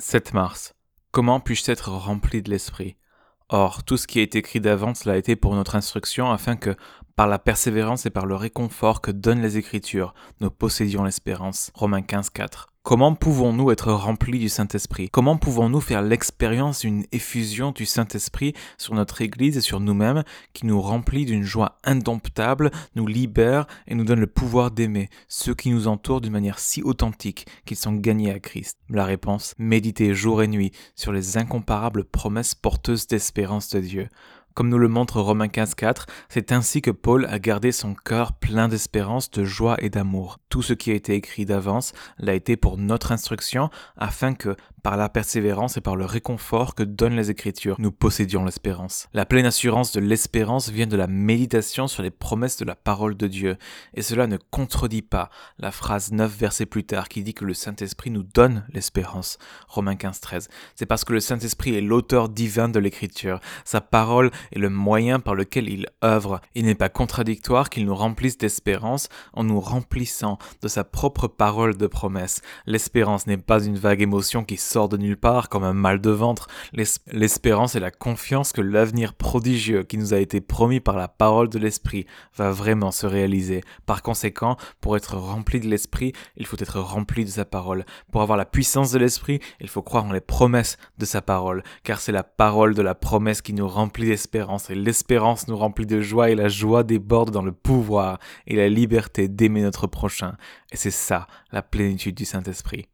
7 mars. Comment puis-je être rempli de l'Esprit? Or, tout ce qui est écrit d'avance l'a été pour notre instruction, afin que, par la persévérance et par le réconfort que donnent les Écritures, nous possédions l'espérance. Romains 15, 4. Comment pouvons-nous être remplis du Saint-Esprit? Comment pouvons-nous faire l'expérience d'une effusion du Saint-Esprit sur notre Église et sur nous-mêmes qui nous remplit d'une joie indomptable, nous libère et nous donne le pouvoir d'aimer ceux qui nous entourent d'une manière si authentique qu'ils sont gagnés à Christ? La réponse, méditer jour et nuit sur les incomparables promesses porteuses d'espérance de Dieu. Comme nous le montre Romains 15.4, c'est ainsi que Paul a gardé son cœur plein d'espérance, de joie et d'amour. Tout ce qui a été écrit d'avance l'a été pour notre instruction, afin que, par la persévérance et par le réconfort que donnent les Écritures, nous possédions l'espérance. La pleine assurance de l'espérance vient de la méditation sur les promesses de la parole de Dieu, et cela ne contredit pas la phrase 9 versets plus tard qui dit que le Saint-Esprit nous donne l'espérance. Romains 15.13. C'est parce que le Saint-Esprit est l'auteur divin de l'Écriture. Sa parole et le moyen par lequel il œuvre. Il n'est pas contradictoire qu'il nous remplisse d'espérance en nous remplissant de sa propre parole de promesse. L'espérance n'est pas une vague émotion qui sort de nulle part comme un mal de ventre. L'espérance est la confiance que l'avenir prodigieux qui nous a été promis par la parole de l'Esprit va vraiment se réaliser. Par conséquent, pour être rempli de l'Esprit, il faut être rempli de sa parole. Pour avoir la puissance de l'Esprit, il faut croire en les promesses de sa parole, car c'est la parole de la promesse qui nous remplit d'espérance et l'espérance nous remplit de joie et la joie déborde dans le pouvoir et la liberté d'aimer notre prochain. Et c'est ça, la plénitude du Saint-Esprit.